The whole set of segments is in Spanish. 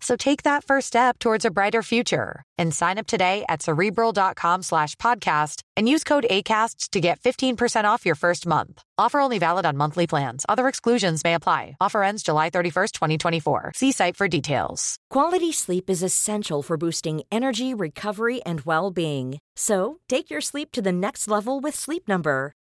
So take that first step towards a brighter future and sign up today at cerebral.com slash podcast and use code ACasts to get 15% off your first month. Offer only valid on monthly plans. Other exclusions may apply. Offer ends July 31st, 2024. See site for details. Quality sleep is essential for boosting energy, recovery, and well being. So take your sleep to the next level with Sleep Number.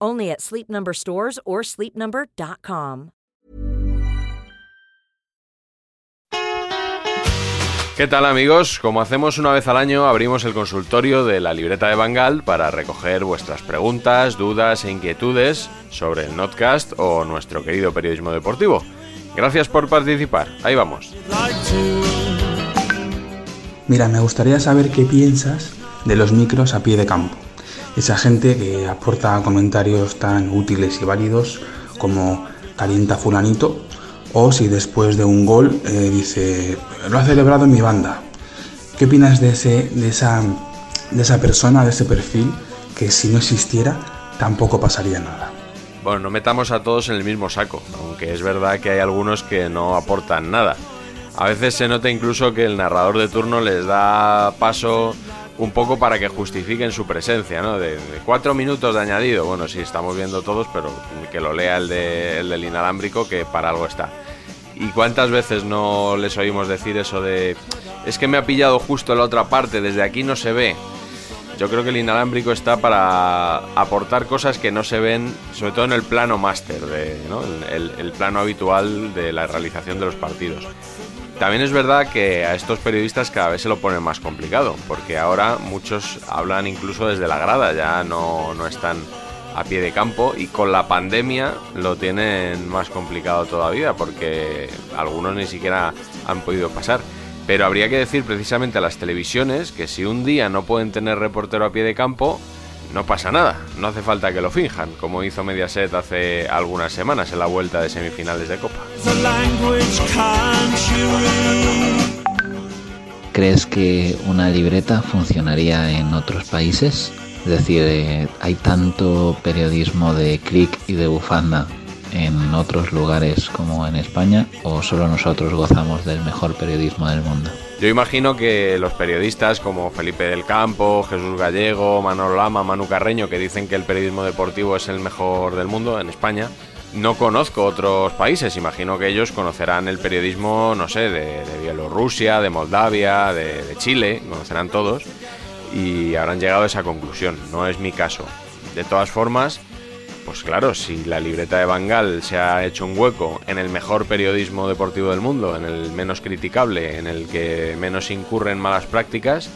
Only at Sleep Number stores or sleepnumber.com. ¿Qué tal amigos? Como hacemos una vez al año, abrimos el consultorio de la libreta de Bangal para recoger vuestras preguntas, dudas e inquietudes sobre el Notcast o nuestro querido periodismo deportivo. Gracias por participar. Ahí vamos. Mira, me gustaría saber qué piensas de los micros a pie de campo esa gente que aporta comentarios tan útiles y válidos como calienta fulanito o si después de un gol eh, dice lo ha celebrado mi banda. ¿Qué opinas de, ese, de, esa, de esa persona, de ese perfil que si no existiera tampoco pasaría nada? Bueno, no metamos a todos en el mismo saco, aunque es verdad que hay algunos que no aportan nada. A veces se nota incluso que el narrador de turno les da paso un poco para que justifiquen su presencia, ¿no? De, cuatro minutos de añadido, bueno, sí, estamos viendo todos, pero que lo lea el, de, el del inalámbrico, que para algo está. ¿Y cuántas veces no les oímos decir eso de, es que me ha pillado justo la otra parte, desde aquí no se ve? Yo creo que el inalámbrico está para aportar cosas que no se ven, sobre todo en el plano máster, ¿no? el plano habitual de la realización de los partidos. También es verdad que a estos periodistas cada vez se lo ponen más complicado, porque ahora muchos hablan incluso desde la grada, ya no, no están a pie de campo y con la pandemia lo tienen más complicado todavía, porque algunos ni siquiera han podido pasar. Pero habría que decir precisamente a las televisiones que si un día no pueden tener reportero a pie de campo, no pasa nada, no hace falta que lo finjan, como hizo Mediaset hace algunas semanas en la vuelta de semifinales de Copa. ¿Crees que una libreta funcionaría en otros países? Es decir, eh, hay tanto periodismo de clic y de bufanda en otros lugares como en España o solo nosotros gozamos del mejor periodismo del mundo? Yo imagino que los periodistas como Felipe del Campo, Jesús Gallego, Manolo Lama, Manu Carreño, que dicen que el periodismo deportivo es el mejor del mundo en España, no conozco otros países. Imagino que ellos conocerán el periodismo, no sé, de, Bielorrusia, de Moldavia, de, de Chile, conocerán todos y habrán llegado a esa conclusión. No es mi caso. De todas formas, pues claro, si la libreta de Bangal se ha hecho un hueco en el mejor periodismo deportivo del mundo, en el menos criticable, en el que menos incurren malas prácticas,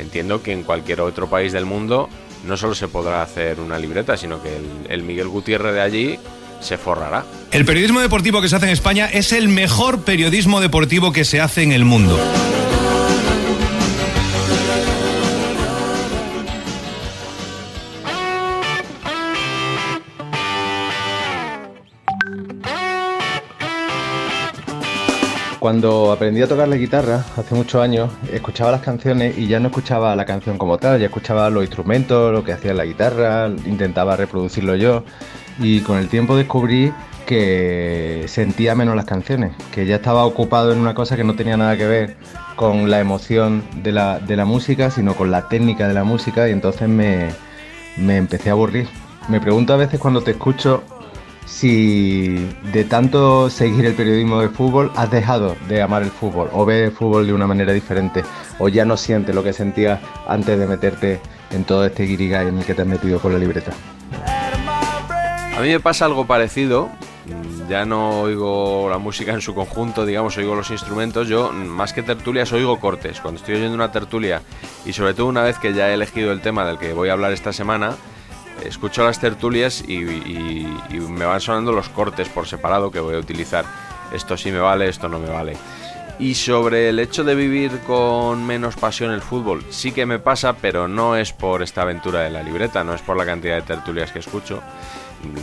entiendo que en cualquier otro país del mundo no solo se podrá hacer una libreta, sino que el, el Miguel Gutiérrez de allí se forrará. El periodismo deportivo que se hace en España es el mejor periodismo deportivo que se hace en el mundo. Cuando aprendí a tocar la guitarra hace muchos años, escuchaba las canciones y ya no escuchaba la canción como tal, ya escuchaba los instrumentos, lo que hacía la guitarra, intentaba reproducirlo yo. Y con el tiempo descubrí que sentía menos las canciones, que ya estaba ocupado en una cosa que no tenía nada que ver con la emoción de la, música, sino con la técnica de la música y entonces me, me empecé a aburrir. Me pregunto a veces cuando te escucho si de tanto seguir el periodismo de fútbol has dejado de amar el fútbol o ves el fútbol de una manera diferente o ya no sientes lo que sentías antes de meterte en todo este guirigay en el que te has metido con la libreta. A mí me pasa algo parecido. Ya no oigo la música en su conjunto, digamos, oigo los instrumentos. Yo, más que tertulias, oigo cortes. Cuando estoy oyendo una tertulia, y sobre todo una vez que ya he elegido el tema del que voy a hablar esta semana, escucho las tertulias y, me van sonando los cortes por separado que voy a utilizar. Esto sí me vale, esto no me vale. Y sobre el hecho de vivir con menos pasión el fútbol, sí que me pasa, pero no es por esta aventura de la libreta, no es por la cantidad de tertulias que escucho.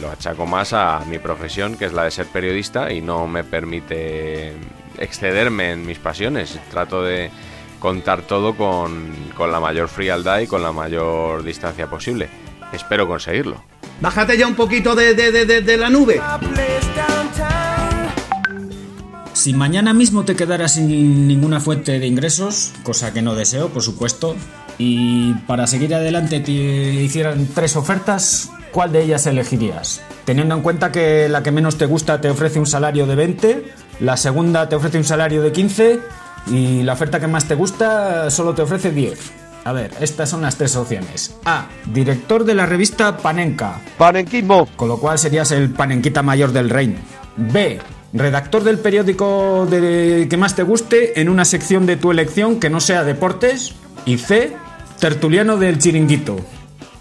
Lo achaco más a mi profesión, que es la de ser periodista, y no me permite excederme en mis pasiones. Trato de contar todo con, la mayor frialdad y con la mayor distancia posible. Espero conseguirlo. Bájate ya un poquito de, de, la nube. Si mañana mismo te quedaras sin ninguna fuente de ingresos, cosa que no deseo, por supuesto, y para seguir adelante te hicieran tres ofertas, ¿cuál de ellas elegirías? Teniendo en cuenta que la que menos te gusta te ofrece un salario de 20, la segunda te ofrece un salario de 15 y la oferta que más te gusta solo te ofrece 10. A ver, estas son las tres opciones. A. Director de la revista Panenka. Panenquismo. Con lo cual serías el panenquita mayor del reino. B. Redactor del periódico de que más te guste en una sección de tu elección que no sea deportes. Y C. Tertuliano del chiringuito.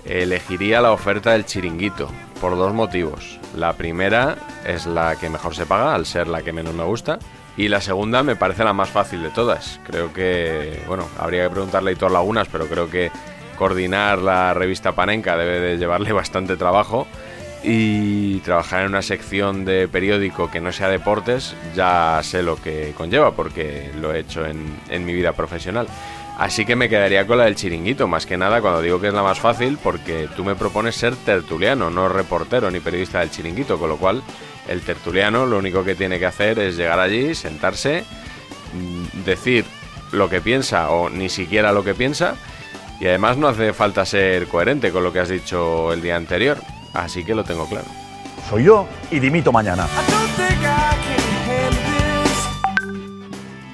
Elegiría la oferta del chiringuito por dos motivos. La primera es la que mejor se paga, al ser la que menos me gusta. Y la segunda me parece la más fácil de todas. Creo que, bueno, habría que preguntarle a Hitor Lagunas, pero creo que coordinar la revista Panenka debe de llevarle bastante trabajo. Y trabajar en una sección de periódico que no sea deportes, ya sé lo que conlleva, porque lo he hecho en, en mi vida profesional. Así que me quedaría con la del chiringuito, más que nada cuando digo que es la más fácil, porque tú me propones ser tertuliano, no reportero ni periodista del chiringuito, con lo cual el tertuliano lo único que tiene que hacer es llegar allí, sentarse, mm, decir lo que piensa o ni siquiera lo que piensa y además no hace falta ser coherente con lo que has dicho el día anterior, así que lo tengo claro. Soy yo y dimito mañana.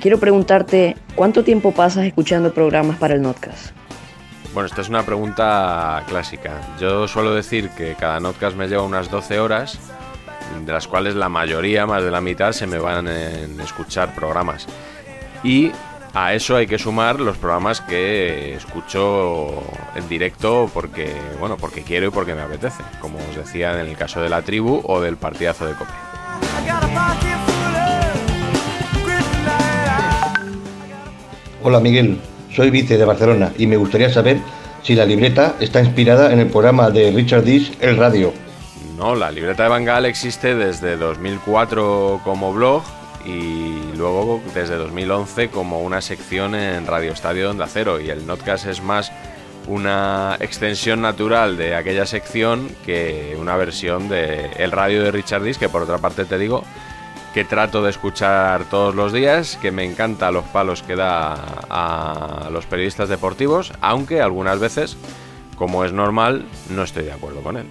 Quiero preguntarte, ¿cuánto tiempo pasas escuchando programas para el Notcast? Bueno, esta es una pregunta clásica. Yo suelo decir que cada Notcast me lleva unas 12 horas de las cuales la mayoría, más de la mitad, se me van en escuchar programas. Y a eso hay que sumar los programas que escucho en directo porque, bueno, porque quiero y porque me apetece, como os decía en el caso de la tribu o del partidazo de Cope. Hola Miguel, soy vice de Barcelona y me gustaría saber si la libreta está inspirada en el programa de Richard Dish, El Radio. No, la libreta de Bangal existe desde 2004 como blog y luego desde 2011 como una sección en Radio Estadio Onda Cero y el Notcast es más una extensión natural de aquella sección que una versión de el radio de Richard Dis que por otra parte te digo que trato de escuchar todos los días, que me encanta los palos que da a los periodistas deportivos, aunque algunas veces, como es normal, no estoy de acuerdo con él.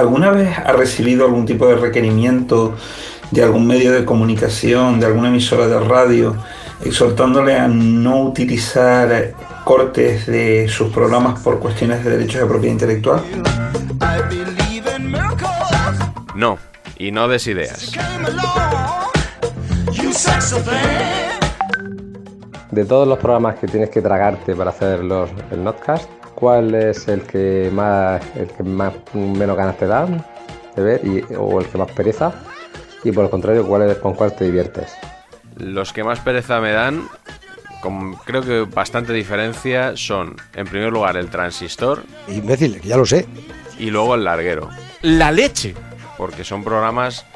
¿Alguna vez ha recibido algún tipo de requerimiento de algún medio de comunicación, de alguna emisora de radio, exhortándole a no utilizar cortes de sus programas por cuestiones de derechos de propiedad intelectual? No, y no des ideas. De todos los programas que tienes que tragarte para hacer los, el Notcast, ¿Cuál es el que más, el que más menos ganas te dan de ver o el que más pereza? Y por el contrario, ¿cuál es, ¿con cuál te diviertes? Los que más pereza me dan, con, creo que bastante diferencia, son, en primer lugar, el transistor. Imbécil, que ya lo sé. Y luego el larguero. ¡La leche! Porque son programas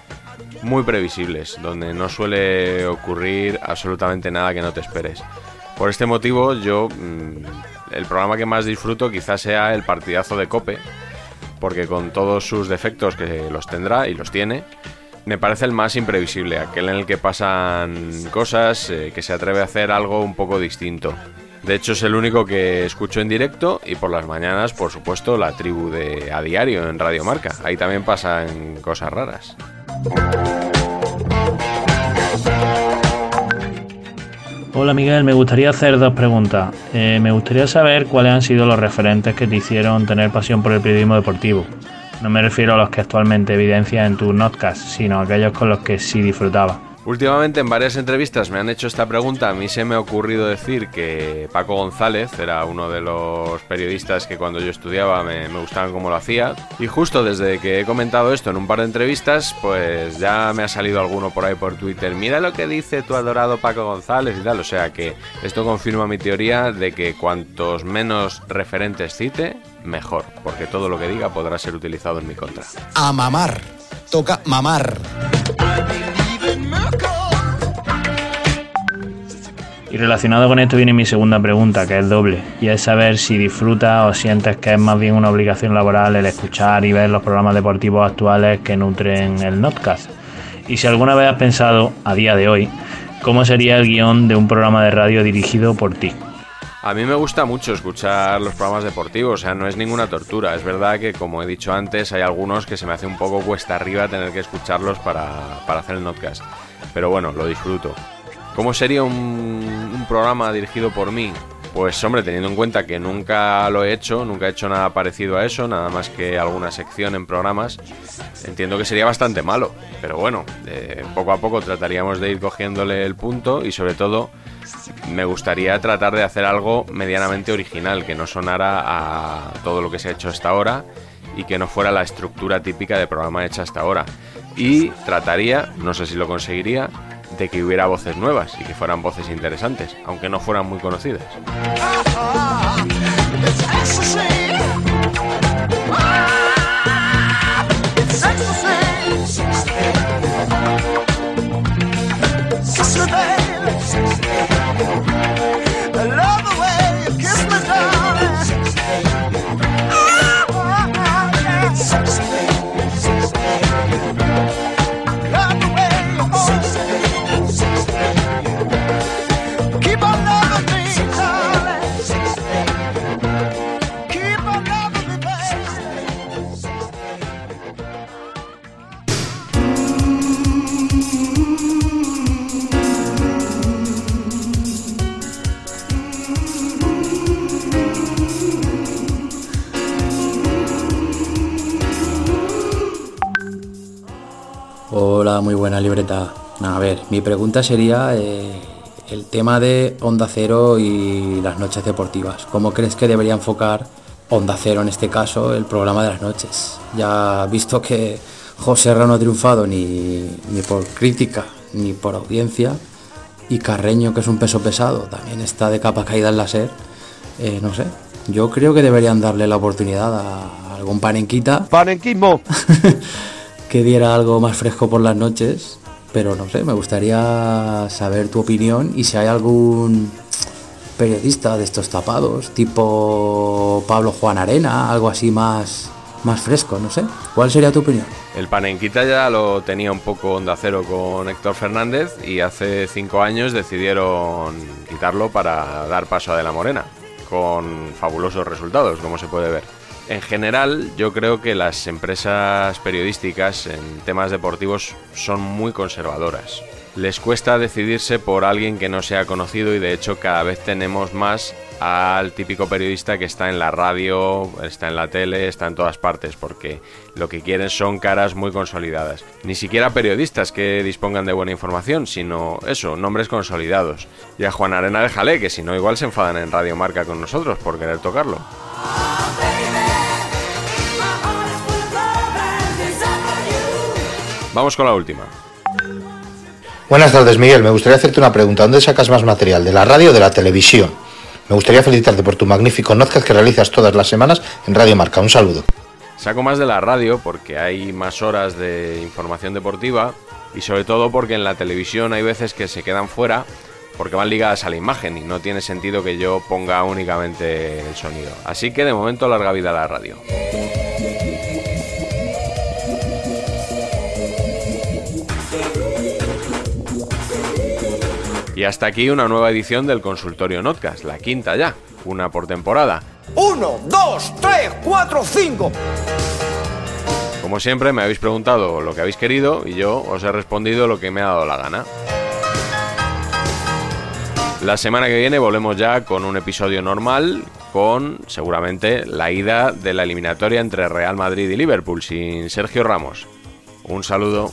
muy previsibles, donde no suele ocurrir absolutamente nada que no te esperes. Por este motivo, yo mm, el programa que más disfruto quizás sea el partidazo de Cope, porque con todos sus defectos que los tendrá y los tiene, me parece el más imprevisible, aquel en el que pasan cosas, eh, que se atreve a hacer algo un poco distinto. De hecho es el único que escucho en directo y por las mañanas, por supuesto, la tribu de A Diario en Radio Marca. Ahí también pasan cosas raras. Hola Miguel, me gustaría hacer dos preguntas. Eh, me gustaría saber cuáles han sido los referentes que te hicieron tener pasión por el periodismo deportivo. No me refiero a los que actualmente evidencias en tu notcast, sino a aquellos con los que sí disfrutaba. Últimamente en varias entrevistas me han hecho esta pregunta. A mí se me ha ocurrido decir que Paco González era uno de los periodistas que cuando yo estudiaba me, me, gustaban como lo hacía. Y justo desde que he comentado esto en un par de entrevistas, pues ya me ha salido alguno por ahí por Twitter. Mira lo que dice tu adorado Paco González y tal. O sea que esto confirma mi teoría de que cuantos menos referentes cite, mejor. Porque todo lo que diga podrá ser utilizado en mi contra. A mamar. Toca mamar. Y relacionado con esto viene mi segunda pregunta, que es doble, y es saber si disfrutas o sientes que es más bien una obligación laboral el escuchar y ver los programas deportivos actuales que nutren el Notcast. Y si alguna vez has pensado, a día de hoy, cómo sería el guion de un programa de radio dirigido por ti. A mí me gusta mucho escuchar los programas deportivos, o sea, no es ninguna tortura. Es verdad que, como he dicho antes, hay algunos que se me hace un poco cuesta arriba tener que escucharlos para, para hacer el Notcast. Pero bueno, lo disfruto. ¿Cómo sería un, programa dirigido por mí? Pues hombre, teniendo en cuenta que nunca lo he hecho, nunca he hecho nada parecido a eso, nada más que alguna sección en programas, entiendo que sería bastante malo. Pero bueno, eh, poco a poco trataríamos de ir cogiéndole el punto y sobre todo me gustaría tratar de hacer algo medianamente original, que no sonara a todo lo que se ha hecho hasta ahora y que no fuera la estructura típica de programa hecha hasta ahora. Y trataría, no sé si lo conseguiría, de que hubiera voces nuevas y que fueran voces interesantes, aunque no fueran muy conocidas. Hola, muy buena libreta. A ver, mi pregunta sería eh, el tema de Onda Cero y las noches deportivas. ¿Cómo crees que debería enfocar Onda Cero en este caso el programa de las noches? Ya visto que José no ha triunfado ni, ni por crítica ni por audiencia y Carreño, que es un peso pesado, también está de capa caída en la SER, eh, no sé. Yo creo que deberían darle la oportunidad a algún panenquita. ¡Panenquismo! que diera algo más fresco por las noches, pero no sé, me gustaría saber tu opinión y si hay algún periodista de estos tapados, tipo Pablo Juan Arena, algo así más, más fresco, no sé. ¿Cuál sería tu opinión? El Panenquita ya lo tenía un poco onda cero con Héctor Fernández y hace cinco años decidieron quitarlo para dar paso a De la Morena, con fabulosos resultados, como se puede ver. En general, yo creo que las empresas periodísticas en temas deportivos son muy conservadoras. Les cuesta decidirse por alguien que no sea conocido y de hecho cada vez tenemos más al típico periodista que está en la radio, está en la tele, está en todas partes, porque lo que quieren son caras muy consolidadas. Ni siquiera periodistas que dispongan de buena información, sino eso, nombres consolidados. Y a Juan Arena déjale, que si no igual se enfadan en Radio Marca con nosotros por querer tocarlo. Vamos con la última. Buenas tardes, Miguel. Me gustaría hacerte una pregunta. ¿Dónde sacas más material? ¿De la radio o de la televisión? Me gustaría felicitarte por tu magnífico podcast que realizas todas las semanas en Radio Marca. Un saludo. Saco más de la radio porque hay más horas de información deportiva y sobre todo porque en la televisión hay veces que se quedan fuera porque van ligadas a la imagen y no tiene sentido que yo ponga únicamente el sonido. Así que de momento larga vida a la radio. Y hasta aquí una nueva edición del consultorio Notcast, la quinta ya, una por temporada. Uno, dos, tres, cuatro, cinco. Como siempre me habéis preguntado lo que habéis querido y yo os he respondido lo que me ha dado la gana. La semana que viene volvemos ya con un episodio normal, con seguramente la ida de la eliminatoria entre Real Madrid y Liverpool sin Sergio Ramos. Un saludo.